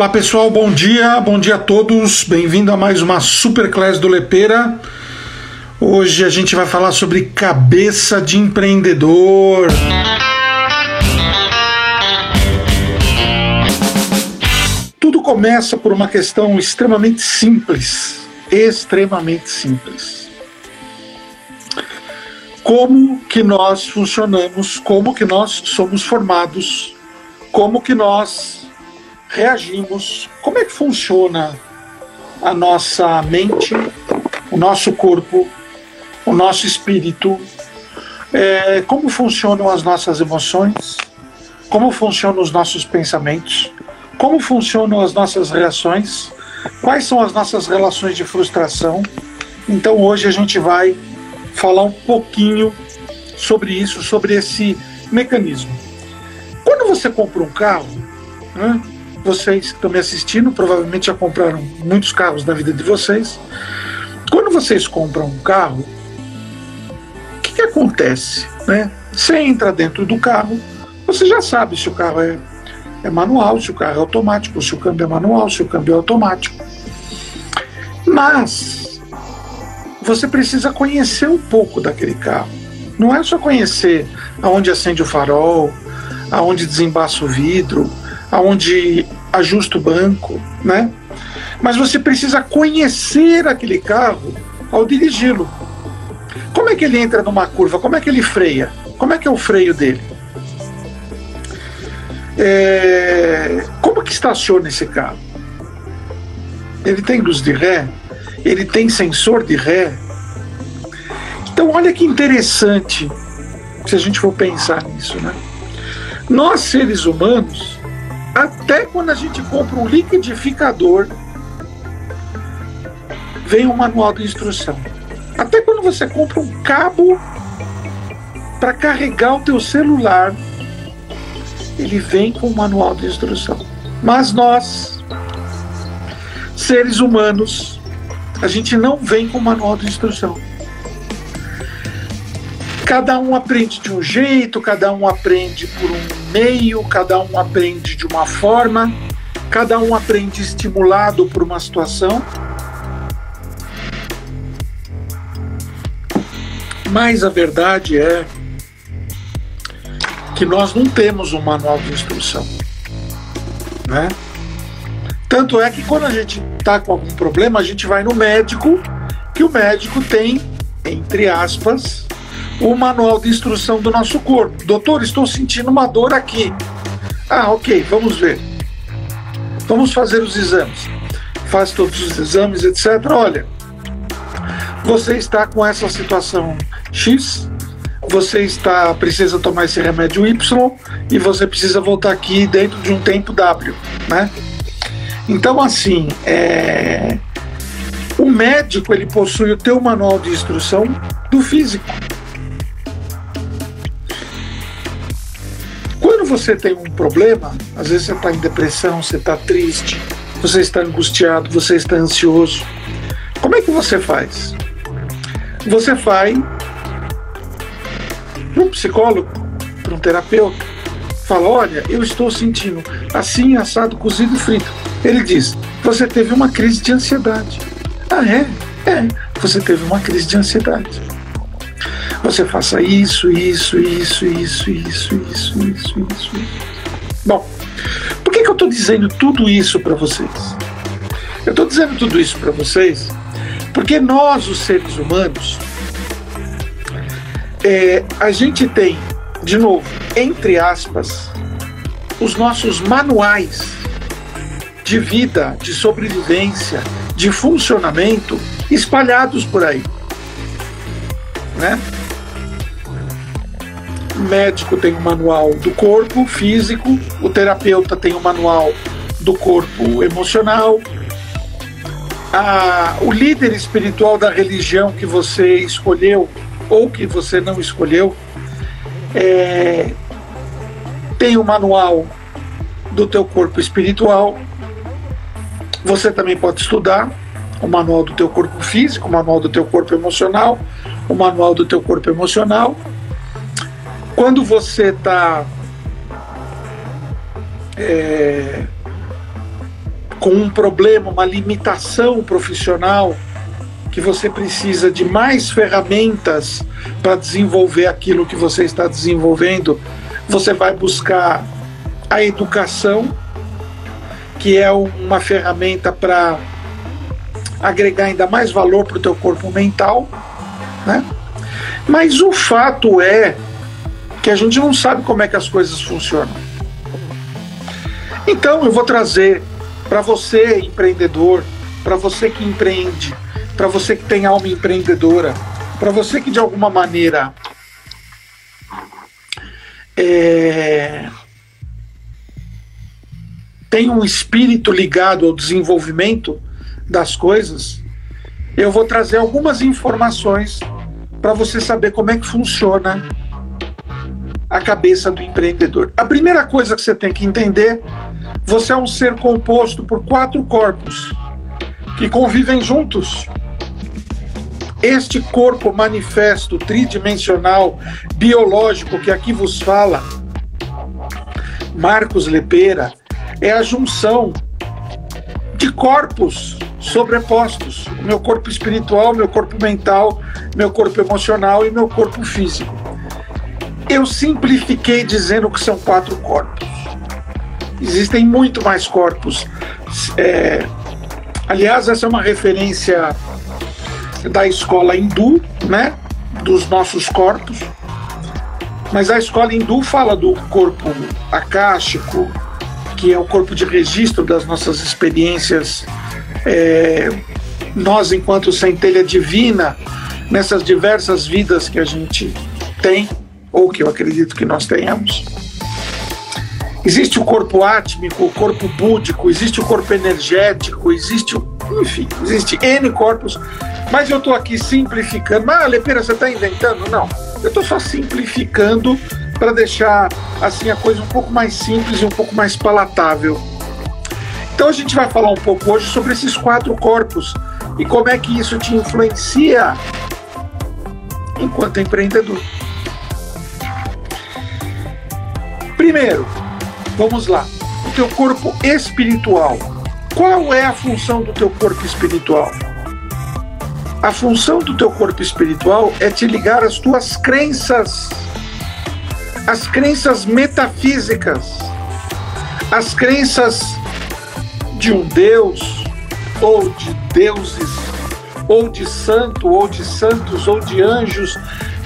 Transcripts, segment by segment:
Olá pessoal, bom dia, bom dia a todos, bem-vindo a mais uma Superclass do Lepeira. Hoje a gente vai falar sobre cabeça de empreendedor. Tudo começa por uma questão extremamente simples, extremamente simples. Como que nós funcionamos, como que nós somos formados, como que nós reagimos, como é que funciona a nossa mente, o nosso corpo, o nosso espírito, é, como funcionam as nossas emoções, como funcionam os nossos pensamentos, como funcionam as nossas reações, quais são as nossas relações de frustração. Então hoje a gente vai falar um pouquinho sobre isso, sobre esse mecanismo. Quando você compra um carro, né, vocês que estão me assistindo provavelmente já compraram muitos carros na vida de vocês. Quando vocês compram um carro, o que, que acontece? Né? Você entra dentro do carro, você já sabe se o carro é, é manual, se o carro é automático, se o câmbio é manual, se o câmbio é automático. Mas você precisa conhecer um pouco daquele carro. Não é só conhecer aonde acende o farol, aonde desembaça o vidro, aonde ajusta o banco, né? Mas você precisa conhecer aquele carro ao dirigi-lo. Como é que ele entra numa curva? Como é que ele freia? Como é que é o freio dele? É... Como que estaciona esse carro? Ele tem luz de ré? Ele tem sensor de ré? Então olha que interessante se a gente for pensar nisso, né? Nós seres humanos até quando a gente compra um liquidificador, vem um manual de instrução. Até quando você compra um cabo para carregar o teu celular, ele vem com um manual de instrução. Mas nós, seres humanos, a gente não vem com manual de instrução. Cada um aprende de um jeito, cada um aprende por um meio, cada um aprende de uma forma, cada um aprende estimulado por uma situação. Mas a verdade é que nós não temos um manual de instrução, né? Tanto é que quando a gente está com algum problema, a gente vai no médico, que o médico tem, entre aspas, o manual de instrução do nosso corpo. Doutor, estou sentindo uma dor aqui. Ah, ok, vamos ver. Vamos fazer os exames. Faz todos os exames, etc. Olha, você está com essa situação X, você está precisa tomar esse remédio Y e você precisa voltar aqui dentro de um tempo W, né? Então, assim, é... o médico ele possui o teu manual de instrução do físico. Você tem um problema, às vezes você está em depressão, você está triste, você está angustiado, você está ansioso. Como é que você faz? Você vai para um psicólogo, para um terapeuta, fala: Olha, eu estou sentindo assim, assado, cozido e frito. Ele diz: Você teve uma crise de ansiedade. Ah, é? É, você teve uma crise de ansiedade você faça isso, isso, isso, isso, isso, isso, isso, isso. Bom, por que, que eu estou dizendo tudo isso para vocês? Eu estou dizendo tudo isso para vocês porque nós, os seres humanos, é, a gente tem, de novo, entre aspas, os nossos manuais de vida, de sobrevivência, de funcionamento espalhados por aí. Né? O médico tem um manual do corpo físico, o terapeuta tem um manual do corpo emocional, a, o líder espiritual da religião que você escolheu ou que você não escolheu é, tem o um manual do teu corpo espiritual. Você também pode estudar o manual do teu corpo físico, o manual do teu corpo emocional, o manual do teu corpo emocional quando você está é, com um problema, uma limitação profissional, que você precisa de mais ferramentas para desenvolver aquilo que você está desenvolvendo, você vai buscar a educação, que é uma ferramenta para agregar ainda mais valor para o teu corpo mental, né? Mas o fato é que a gente não sabe como é que as coisas funcionam. Então eu vou trazer para você empreendedor, para você que empreende, para você que tem alma empreendedora, para você que de alguma maneira é, tem um espírito ligado ao desenvolvimento das coisas, eu vou trazer algumas informações para você saber como é que funciona a cabeça do empreendedor. A primeira coisa que você tem que entender, você é um ser composto por quatro corpos que convivem juntos. Este corpo manifesto tridimensional biológico que aqui vos fala, Marcos Lepeira, é a junção de corpos sobrepostos: o meu corpo espiritual, meu corpo mental, meu corpo emocional e meu corpo físico. Eu simplifiquei dizendo que são quatro corpos. Existem muito mais corpos. É, aliás, essa é uma referência da escola hindu, né? Dos nossos corpos. Mas a escola hindu fala do corpo akáshico, que é o corpo de registro das nossas experiências. É, nós, enquanto centelha divina, nessas diversas vidas que a gente tem, ou que eu acredito que nós tenhamos. Existe o corpo átmico, o corpo búdico, existe o corpo energético, existe, enfim, existe N corpos mas eu estou aqui simplificando. Mas, Lepeira, você está inventando? Não. Eu estou só simplificando para deixar assim a coisa um pouco mais simples e um pouco mais palatável. Então a gente vai falar um pouco hoje sobre esses quatro corpos e como é que isso te influencia enquanto empreendedor. Primeiro, vamos lá. O teu corpo espiritual. Qual é a função do teu corpo espiritual? A função do teu corpo espiritual é te ligar às tuas crenças, as crenças metafísicas, as crenças de um Deus, ou de deuses, ou de santo, ou de santos, ou de anjos,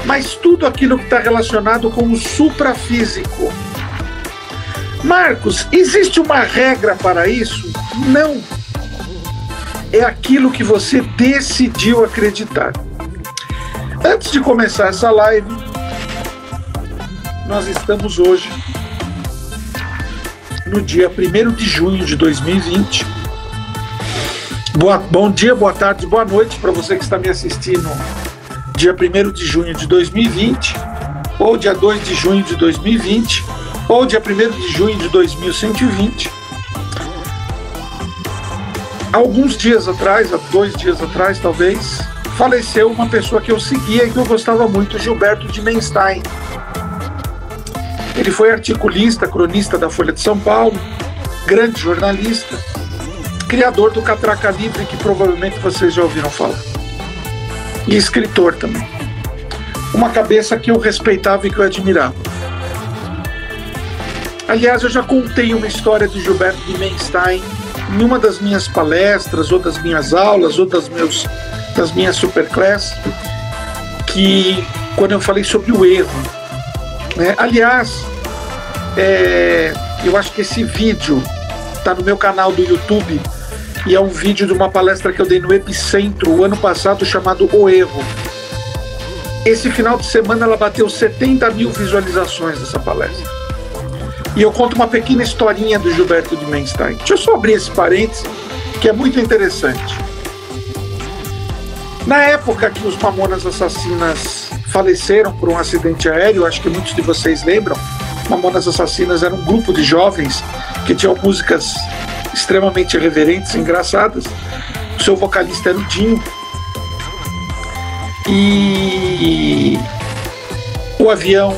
mas tudo aquilo que está relacionado com o suprafísico. Marcos, existe uma regra para isso? Não é aquilo que você decidiu acreditar. Antes de começar essa live, nós estamos hoje no dia 1 de junho de 2020. Boa, bom dia, boa tarde, boa noite para você que está me assistindo dia 1 de junho de 2020, ou dia 2 de junho de 2020, ou dia 1 de junho de 2120 alguns dias atrás, há dois dias atrás talvez, faleceu uma pessoa que eu seguia e que eu gostava muito, Gilberto de Menstein. Ele foi articulista, cronista da Folha de São Paulo, grande jornalista, criador do Catraca Livre, que provavelmente vocês já ouviram falar, e escritor também. Uma cabeça que eu respeitava e que eu admirava. Aliás, eu já contei uma história de Gilberto de Menstein em uma das minhas palestras, ou das minhas aulas, ou das, meus, das minhas superclass, que quando eu falei sobre o erro. Né? Aliás, é, eu acho que esse vídeo está no meu canal do YouTube e é um vídeo de uma palestra que eu dei no Epicentro o ano passado chamado O Erro. Esse final de semana ela bateu 70 mil visualizações dessa palestra. E eu conto uma pequena historinha do Gilberto de Menstein. Deixa eu só abrir esse parênteses, que é muito interessante. Na época que os Mamonas Assassinas faleceram por um acidente aéreo, acho que muitos de vocês lembram, Mamonas Assassinas era um grupo de jovens que tinham músicas extremamente irreverentes, engraçadas. O seu vocalista era o Dinho. E o avião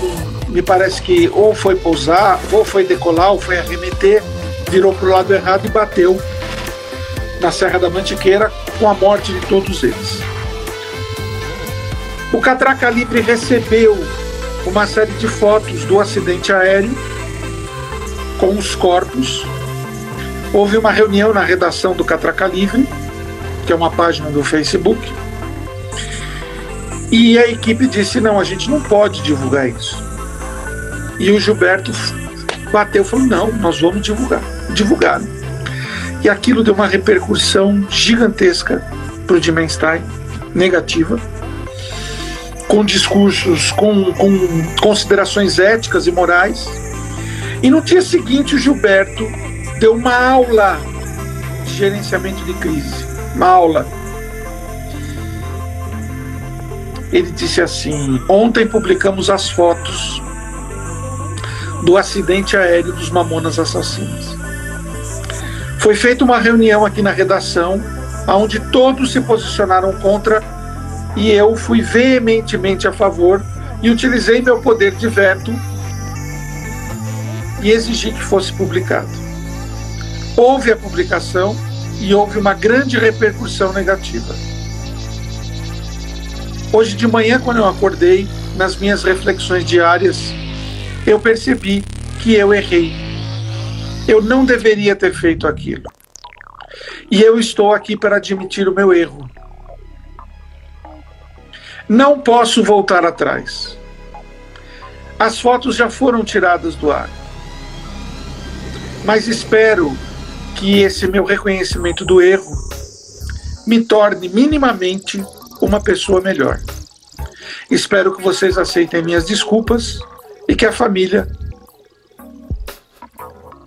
me parece que ou foi pousar, ou foi decolar, ou foi arremeter, virou para o lado errado e bateu na Serra da Mantiqueira, com a morte de todos eles. O Catraca Livre recebeu uma série de fotos do acidente aéreo com os corpos. Houve uma reunião na redação do Catraca Livre, que é uma página do Facebook, e a equipe disse: não, a gente não pode divulgar isso. E o Gilberto bateu e falou: não, nós vamos divulgar. Divulgaram. E aquilo deu uma repercussão gigantesca para o Dimenstein, negativa, com discursos, com, com considerações éticas e morais. E no dia seguinte, o Gilberto deu uma aula de gerenciamento de crise. Uma aula. Ele disse assim: Ontem publicamos as fotos do acidente aéreo dos Mamonas Assassinos. Foi feita uma reunião aqui na redação, onde todos se posicionaram contra e eu fui veementemente a favor e utilizei meu poder de veto e exigi que fosse publicado. Houve a publicação e houve uma grande repercussão negativa. Hoje de manhã, quando eu acordei, nas minhas reflexões diárias, eu percebi que eu errei eu não deveria ter feito aquilo. E eu estou aqui para admitir o meu erro. Não posso voltar atrás. As fotos já foram tiradas do ar. Mas espero que esse meu reconhecimento do erro me torne minimamente uma pessoa melhor. Espero que vocês aceitem minhas desculpas e que a família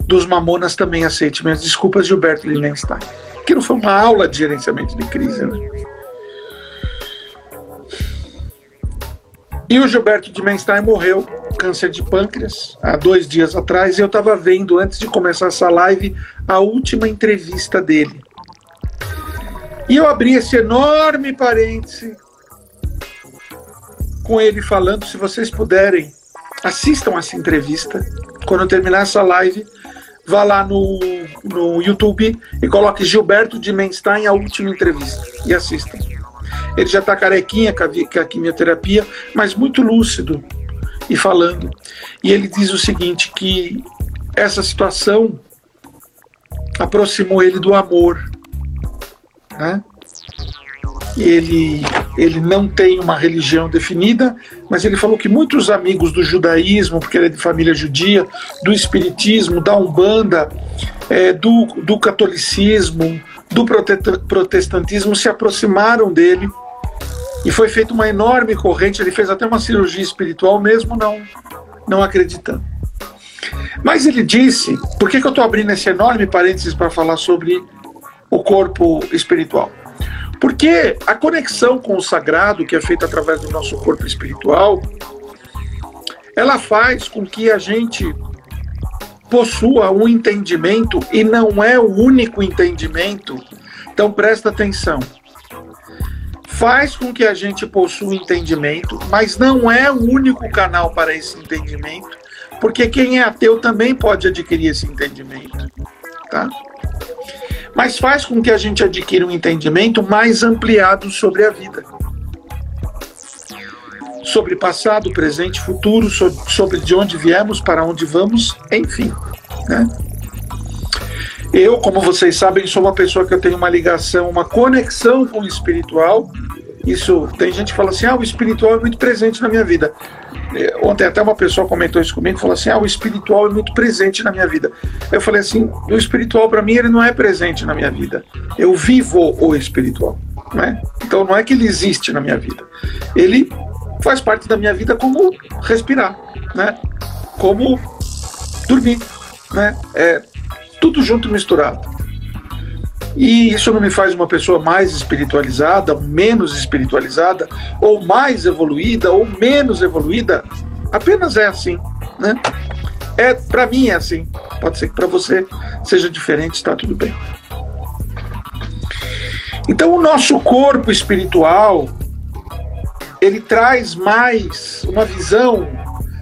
dos Mamonas também aceite minhas desculpas, Gilberto Lindenstein. Que não foi uma aula de gerenciamento de crise, né? E o Gilberto de Menstein morreu, câncer de pâncreas, há dois dias atrás. E eu estava vendo, antes de começar essa live, a última entrevista dele. E eu abri esse enorme parêntese com ele falando: se vocês puderem, assistam essa entrevista. Quando terminar essa live, vá lá no, no YouTube e coloque Gilberto de Menstein, a última entrevista, e assista. Ele já está carequinha com a, com a quimioterapia, mas muito lúcido e falando. E ele diz o seguinte, que essa situação aproximou ele do amor, né? Ele, ele não tem uma religião definida, mas ele falou que muitos amigos do judaísmo, porque ele é de família judia, do espiritismo, da umbanda, é, do, do catolicismo, do protestantismo se aproximaram dele e foi feita uma enorme corrente. Ele fez até uma cirurgia espiritual, mesmo não, não acreditando. Mas ele disse: por que, que eu estou abrindo esse enorme parênteses para falar sobre o corpo espiritual? Porque a conexão com o sagrado, que é feita através do nosso corpo espiritual, ela faz com que a gente possua um entendimento e não é o único entendimento. Então presta atenção. Faz com que a gente possua entendimento, mas não é o único canal para esse entendimento, porque quem é ateu também pode adquirir esse entendimento, tá? Mas faz com que a gente adquira um entendimento mais ampliado sobre a vida. Sobre passado, presente, futuro, sobre de onde viemos, para onde vamos, enfim. Né? Eu, como vocês sabem, sou uma pessoa que eu tenho uma ligação, uma conexão com o espiritual. Isso tem gente que fala assim: ah, o espiritual é muito presente na minha vida. É, ontem até uma pessoa comentou isso comigo, falou assim: "Ah, o espiritual é muito presente na minha vida". Eu falei assim: "O espiritual para mim ele não é presente na minha vida. Eu vivo o espiritual, né? Então não é que ele existe na minha vida. Ele faz parte da minha vida como respirar, né? Como dormir, né? É tudo junto misturado. E isso não me faz uma pessoa mais espiritualizada, menos espiritualizada, ou mais evoluída, ou menos evoluída. Apenas é assim, né? É, para mim é assim. Pode ser que para você seja diferente, está tudo bem. Então o nosso corpo espiritual ele traz mais uma visão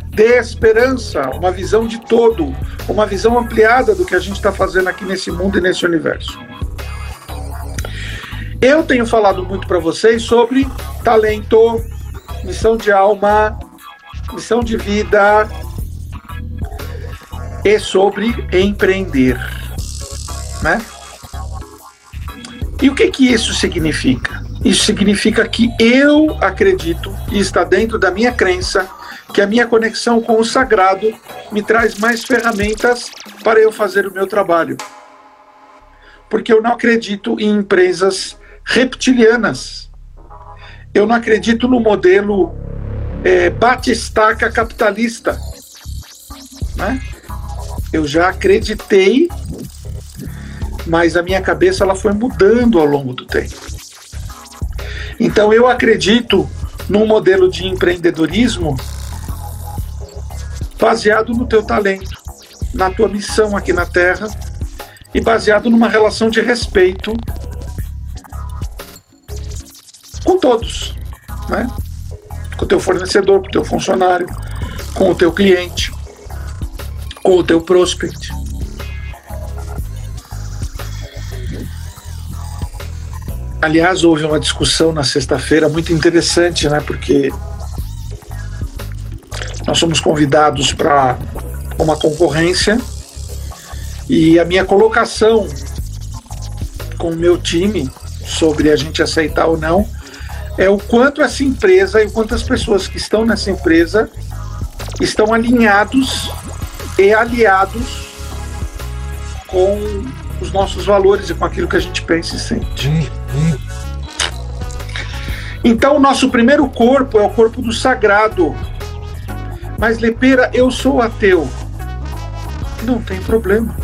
de esperança, uma visão de todo, uma visão ampliada do que a gente está fazendo aqui nesse mundo e nesse universo. Eu tenho falado muito para vocês sobre talento, missão de alma, missão de vida e sobre empreender, né? E o que que isso significa? Isso significa que eu acredito e está dentro da minha crença que a minha conexão com o sagrado me traz mais ferramentas para eu fazer o meu trabalho. Porque eu não acredito em empresas reptilianas. Eu não acredito no modelo é, batistaca capitalista. Né? Eu já acreditei, mas a minha cabeça ela foi mudando ao longo do tempo. Então eu acredito num modelo de empreendedorismo baseado no teu talento, na tua missão aqui na Terra e baseado numa relação de respeito todos, né? Com o teu fornecedor, com o teu funcionário, com o teu cliente, com o teu prospect. Aliás, houve uma discussão na sexta-feira muito interessante, né? Porque nós somos convidados para uma concorrência e a minha colocação com o meu time sobre a gente aceitar ou não é o quanto essa empresa e o quanto as pessoas que estão nessa empresa estão alinhados e aliados com os nossos valores e com aquilo que a gente pensa e sente. Então, o nosso primeiro corpo é o corpo do sagrado, mas Lepeira, eu sou ateu. Não tem problema.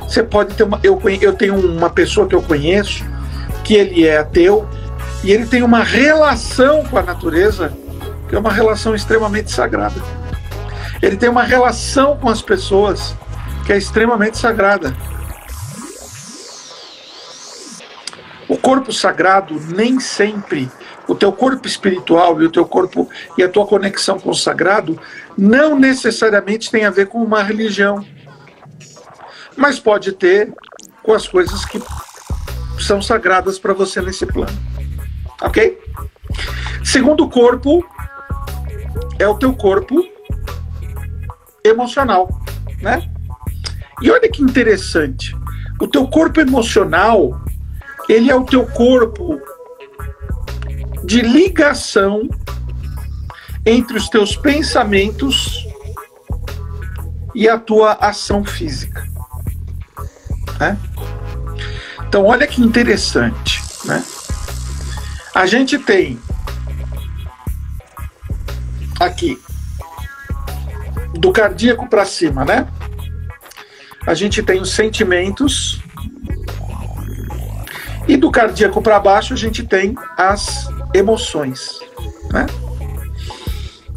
Você pode ter uma. Eu, eu tenho uma pessoa que eu conheço que ele é ateu e ele tem uma relação com a natureza que é uma relação extremamente sagrada. Ele tem uma relação com as pessoas que é extremamente sagrada. O corpo sagrado nem sempre o teu corpo espiritual e o teu corpo e a tua conexão com o sagrado não necessariamente tem a ver com uma religião, mas pode ter com as coisas que são sagradas para você nesse plano. Ok? Segundo corpo é o teu corpo emocional, né? E olha que interessante. O teu corpo emocional, ele é o teu corpo de ligação entre os teus pensamentos e a tua ação física. Né? Então, olha que interessante. Né? A gente tem aqui do cardíaco para cima, né? A gente tem os sentimentos e do cardíaco para baixo a gente tem as emoções. Né?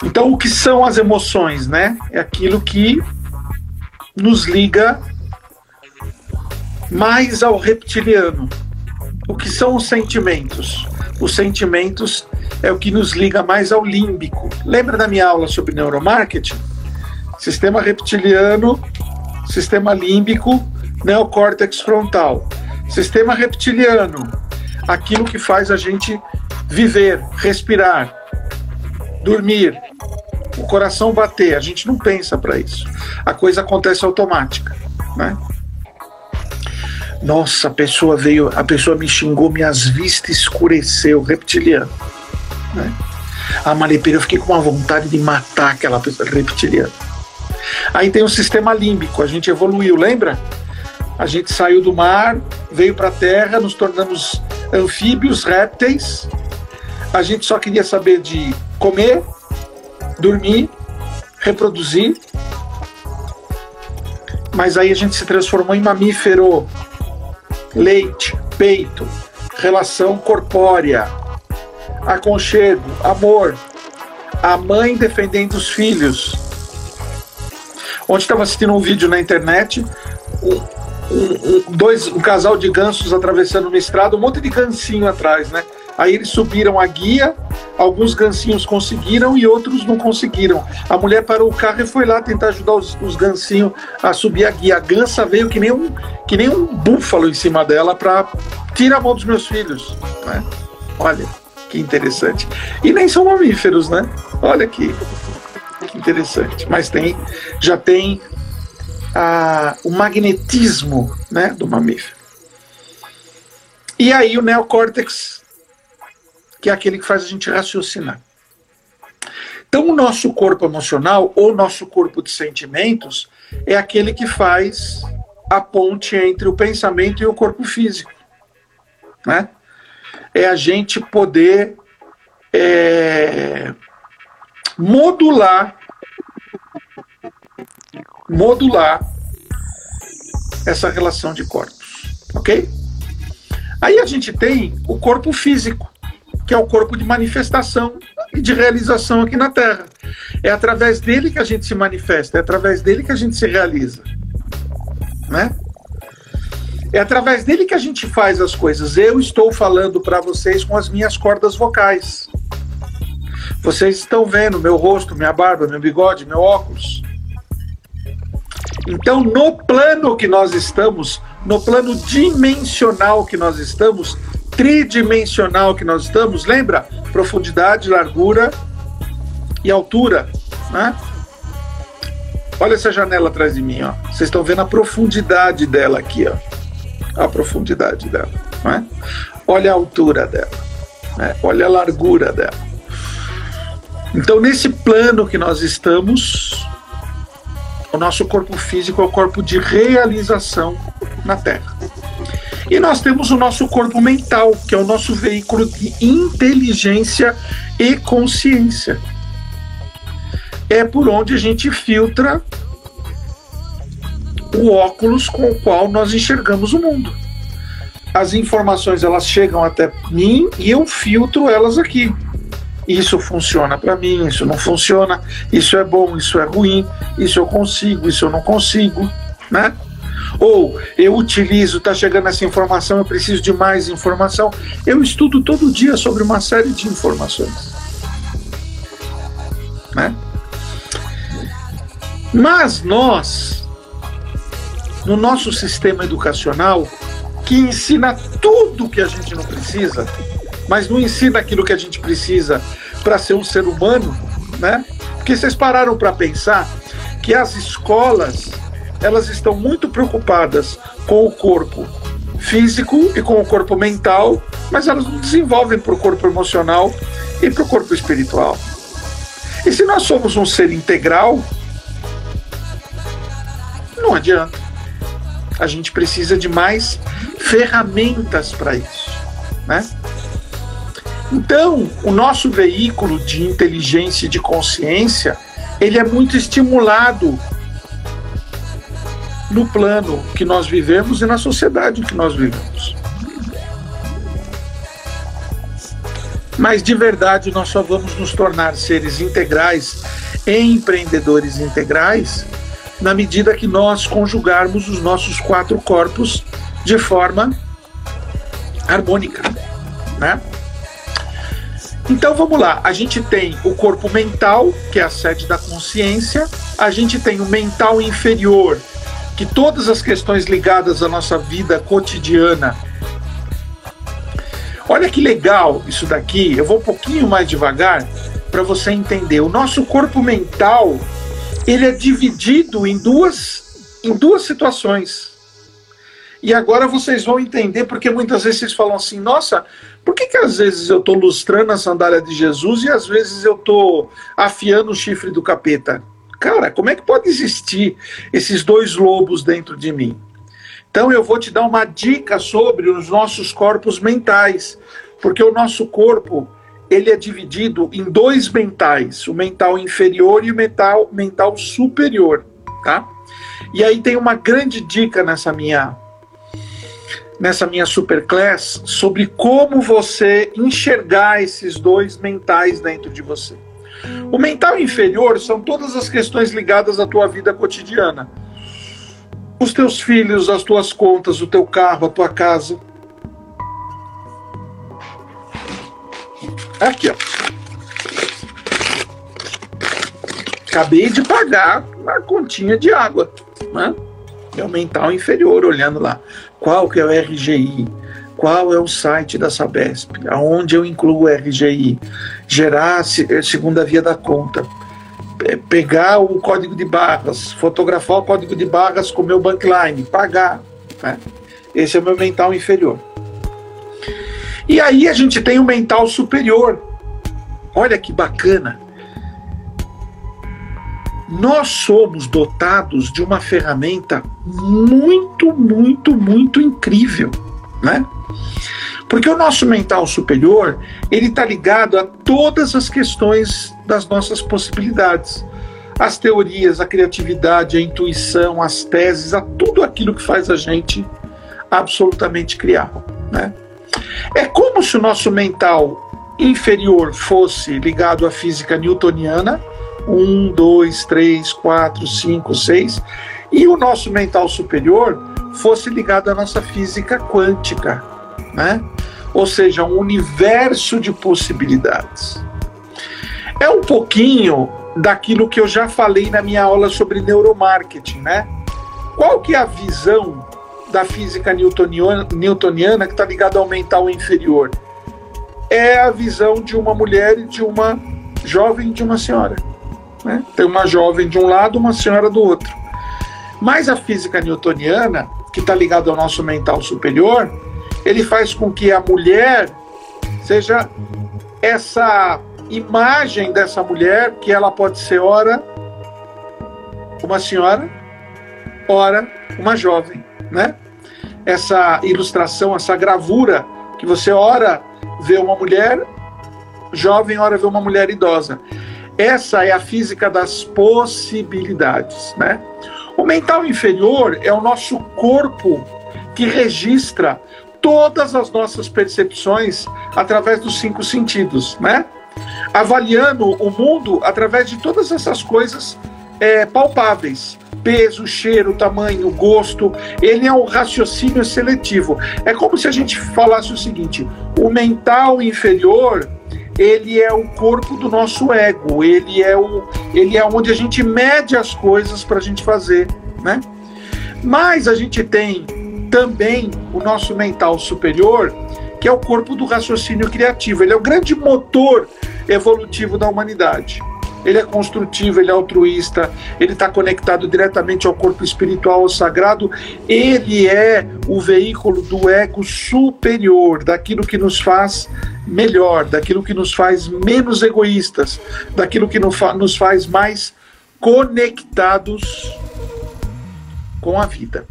Então, o que são as emoções? Né? É aquilo que nos liga mais ao reptiliano. O que são os sentimentos? Os sentimentos é o que nos liga mais ao límbico. Lembra da minha aula sobre neuromarketing? Sistema reptiliano, sistema límbico, neocórtex frontal. Sistema reptiliano, aquilo que faz a gente viver, respirar, dormir, o coração bater. A gente não pensa para isso. A coisa acontece automática, né? Nossa, a pessoa veio, a pessoa me xingou, minhas vistas escureceu, reptiliano. Né? A malepeira, eu fiquei com uma vontade de matar aquela pessoa reptiliana. Aí tem o sistema límbico, a gente evoluiu, lembra? A gente saiu do mar, veio para a terra, nos tornamos anfíbios, répteis, a gente só queria saber de comer, dormir, reproduzir. Mas aí a gente se transformou em mamífero. Leite, peito, relação corpórea, aconchego, amor. A mãe defendendo os filhos. Ontem estava assistindo um vídeo na internet, um, um, dois, um casal de gansos atravessando uma estrada, um monte de gansinho atrás, né? Aí eles subiram a guia, alguns gancinhos conseguiram e outros não conseguiram. A mulher parou o carro e foi lá tentar ajudar os, os gancinhos a subir a guia. A gança veio que nem um, que nem um búfalo em cima dela para tirar a mão dos meus filhos. Né? Olha, que interessante. E nem são mamíferos, né? Olha que, que interessante. Mas tem, já tem a, o magnetismo né, do mamífero. E aí o neocórtex, que é aquele que faz a gente raciocinar. Então, o nosso corpo emocional, ou nosso corpo de sentimentos, é aquele que faz a ponte entre o pensamento e o corpo físico. Né? É a gente poder é, modular modular essa relação de corpos, ok? Aí a gente tem o corpo físico, que é o corpo de manifestação e de realização aqui na Terra. É através dele que a gente se manifesta, é através dele que a gente se realiza, né? É através dele que a gente faz as coisas. Eu estou falando para vocês com as minhas cordas vocais. Vocês estão vendo meu rosto, minha barba, meu bigode, meu óculos. Então, no plano que nós estamos, no plano dimensional que nós estamos, tridimensional que nós estamos, lembra? Profundidade, largura e altura, né? Olha essa janela atrás de mim, ó. Vocês estão vendo a profundidade dela aqui, ó. A profundidade dela, né? Olha a altura dela, né? Olha a largura dela. Então, nesse plano que nós estamos, o nosso corpo físico é o corpo de realização na Terra. E nós temos o nosso corpo mental, que é o nosso veículo de inteligência e consciência. É por onde a gente filtra o óculos com o qual nós enxergamos o mundo. As informações elas chegam até mim e eu filtro elas aqui isso funciona para mim, isso não funciona, isso é bom, isso é ruim, isso eu consigo, isso eu não consigo, né? Ou eu utilizo, está chegando essa informação, eu preciso de mais informação. Eu estudo todo dia sobre uma série de informações. Né? Mas nós, no nosso sistema educacional, que ensina tudo que a gente não precisa, mas não ensina aquilo que a gente precisa para ser um ser humano, né? Porque vocês pararam para pensar que as escolas elas estão muito preocupadas com o corpo físico e com o corpo mental, mas elas não desenvolvem para o corpo emocional e para o corpo espiritual. E se nós somos um ser integral, não adianta. A gente precisa de mais ferramentas para isso, né? Então, o nosso veículo de inteligência e de consciência, ele é muito estimulado no plano que nós vivemos e na sociedade que nós vivemos. Mas de verdade nós só vamos nos tornar seres integrais e empreendedores integrais na medida que nós conjugarmos os nossos quatro corpos de forma harmônica, né? Então vamos lá, a gente tem o corpo mental, que é a sede da consciência, a gente tem o mental inferior, que todas as questões ligadas à nossa vida cotidiana. Olha que legal isso daqui, eu vou um pouquinho mais devagar para você entender. O nosso corpo mental, ele é dividido em duas em duas situações. E agora vocês vão entender porque muitas vezes vocês falam assim: "Nossa, por que, que às vezes eu estou lustrando a sandália de Jesus e às vezes eu estou afiando o chifre do capeta? Cara, como é que pode existir esses dois lobos dentro de mim? Então eu vou te dar uma dica sobre os nossos corpos mentais, porque o nosso corpo ele é dividido em dois mentais, o mental inferior e o mental, mental superior, tá? E aí tem uma grande dica nessa minha nessa minha superclass sobre como você enxergar esses dois mentais dentro de você. O mental inferior são todas as questões ligadas à tua vida cotidiana. Os teus filhos, as tuas contas, o teu carro, a tua casa. Aqui, ó. Acabei de pagar a continha de água, né? Meu mental inferior, olhando lá. Qual que é o RGI? Qual é o site da Sabesp? Aonde eu incluo o RGI? Gerar eh, segunda via da conta. Pegar o código de barras, fotografar o código de barras com o meu bankline, pagar. Né? Esse é o meu mental inferior. E aí a gente tem o mental superior. Olha que bacana. Nós somos dotados de uma ferramenta muito, muito, muito incrível, né? Porque o nosso mental superior, ele está ligado a todas as questões das nossas possibilidades. As teorias, a criatividade, a intuição, as teses, a tudo aquilo que faz a gente absolutamente criar, né? É como se o nosso mental inferior fosse ligado à física newtoniana, um, dois, três, quatro, cinco, seis, e o nosso mental superior fosse ligado à nossa física quântica, né? Ou seja, um universo de possibilidades. É um pouquinho daquilo que eu já falei na minha aula sobre neuromarketing, né? Qual que é a visão da física newtoniana, que está ligada ao mental inferior. É a visão de uma mulher e de uma jovem e de uma senhora. Né? Tem uma jovem de um lado, uma senhora do outro. Mas a física newtoniana, que está ligada ao nosso mental superior, ele faz com que a mulher seja essa imagem dessa mulher, que ela pode ser ora uma senhora, ora uma jovem né? Essa ilustração, essa gravura que você ora vê uma mulher jovem, ora vê uma mulher idosa. Essa é a física das possibilidades, né? O mental inferior é o nosso corpo que registra todas as nossas percepções através dos cinco sentidos, né? Avaliando o mundo através de todas essas coisas é, palpáveis peso, cheiro, tamanho, gosto. Ele é um raciocínio seletivo. É como se a gente falasse o seguinte: o mental inferior ele é o corpo do nosso ego, ele é o, ele é onde a gente mede as coisas para a gente fazer, né? Mas a gente tem também o nosso mental superior, que é o corpo do raciocínio criativo. Ele é o grande motor evolutivo da humanidade ele é construtivo, ele é altruísta, ele está conectado diretamente ao corpo espiritual, ao sagrado, ele é o veículo do ego superior, daquilo que nos faz melhor, daquilo que nos faz menos egoístas, daquilo que nos faz mais conectados com a vida.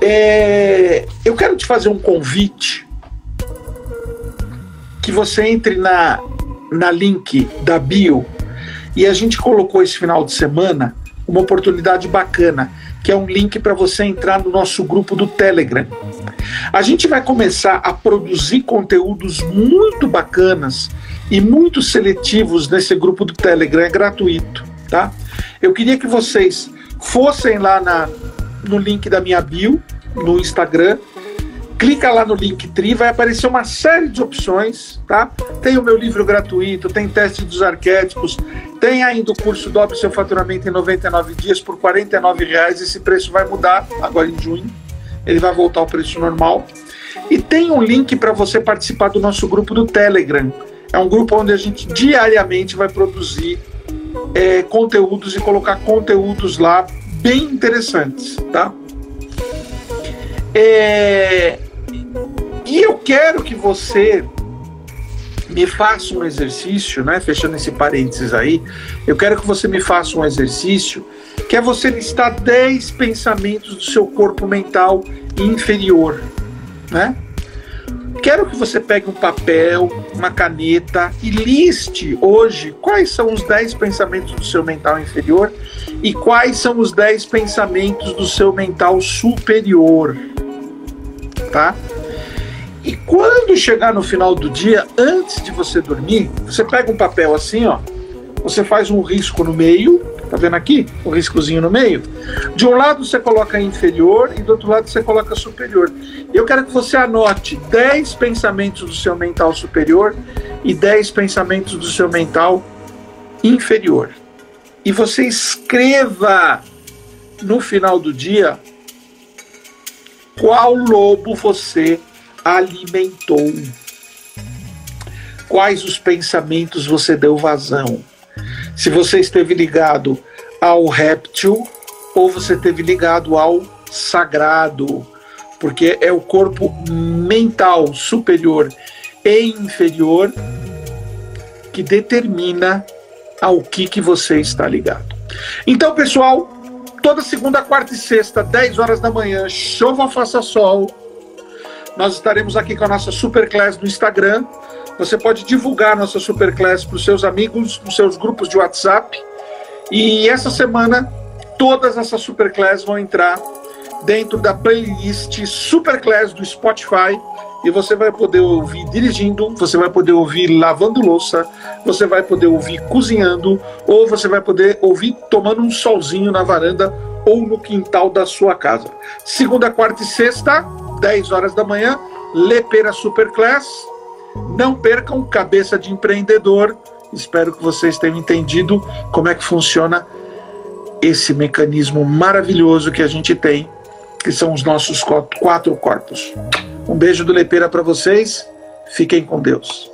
É, eu quero te fazer um convite que você entre na na link da bio e a gente colocou esse final de semana uma oportunidade bacana, que é um link para você entrar no nosso grupo do Telegram. A gente vai começar a produzir conteúdos muito bacanas e muito seletivos nesse grupo do Telegram, é gratuito, tá? Eu queria que vocês fossem lá na, no link da minha bio no Instagram clica lá no Linktree, vai aparecer uma série de opções, tá? Tem o meu livro gratuito, tem teste dos arquétipos, tem ainda o curso Dobre Seu Faturamento em 99 dias por R$ reais. Esse preço vai mudar agora em junho, ele vai voltar ao preço normal. E tem um link para você participar do nosso grupo do Telegram. É um grupo onde a gente diariamente vai produzir é, conteúdos e colocar conteúdos lá bem interessantes, tá? É, e eu quero que você me faça um exercício, né? Fechando esse parênteses aí, eu quero que você me faça um exercício que é você listar 10 pensamentos do seu corpo mental inferior, né? Quero que você pegue um papel, uma caneta e liste hoje quais são os 10 pensamentos do seu mental inferior e quais são os 10 pensamentos do seu mental superior, tá? E quando chegar no final do dia, antes de você dormir, você pega um papel assim, ó, você faz um risco no meio Tá vendo aqui? O riscozinho no meio. De um lado você coloca inferior e do outro lado você coloca superior. Eu quero que você anote 10 pensamentos do seu mental superior e 10 pensamentos do seu mental inferior. E você escreva no final do dia qual lobo você alimentou. Quais os pensamentos você deu vazão? Se você esteve ligado ao réptil ou você esteve ligado ao sagrado, porque é o corpo mental superior e inferior que determina ao que, que você está ligado. Então, pessoal, toda segunda, quarta e sexta, 10 horas da manhã, chova, faça sol. Nós estaremos aqui com a nossa Superclass no Instagram. Você pode divulgar nossa Superclass para os seus amigos, nos seus grupos de WhatsApp. E essa semana, todas essas Superclass vão entrar dentro da playlist Superclass do Spotify e você vai poder ouvir dirigindo, você vai poder ouvir lavando louça, você vai poder ouvir cozinhando, ou você vai poder ouvir tomando um solzinho na varanda ou no quintal da sua casa. Segunda, quarta e sexta, 10 horas da manhã, Lepera Superclass. Não percam Cabeça de Empreendedor. Espero que vocês tenham entendido como é que funciona esse mecanismo maravilhoso que a gente tem, que são os nossos quatro corpos. Um beijo do Lepeira para vocês. Fiquem com Deus.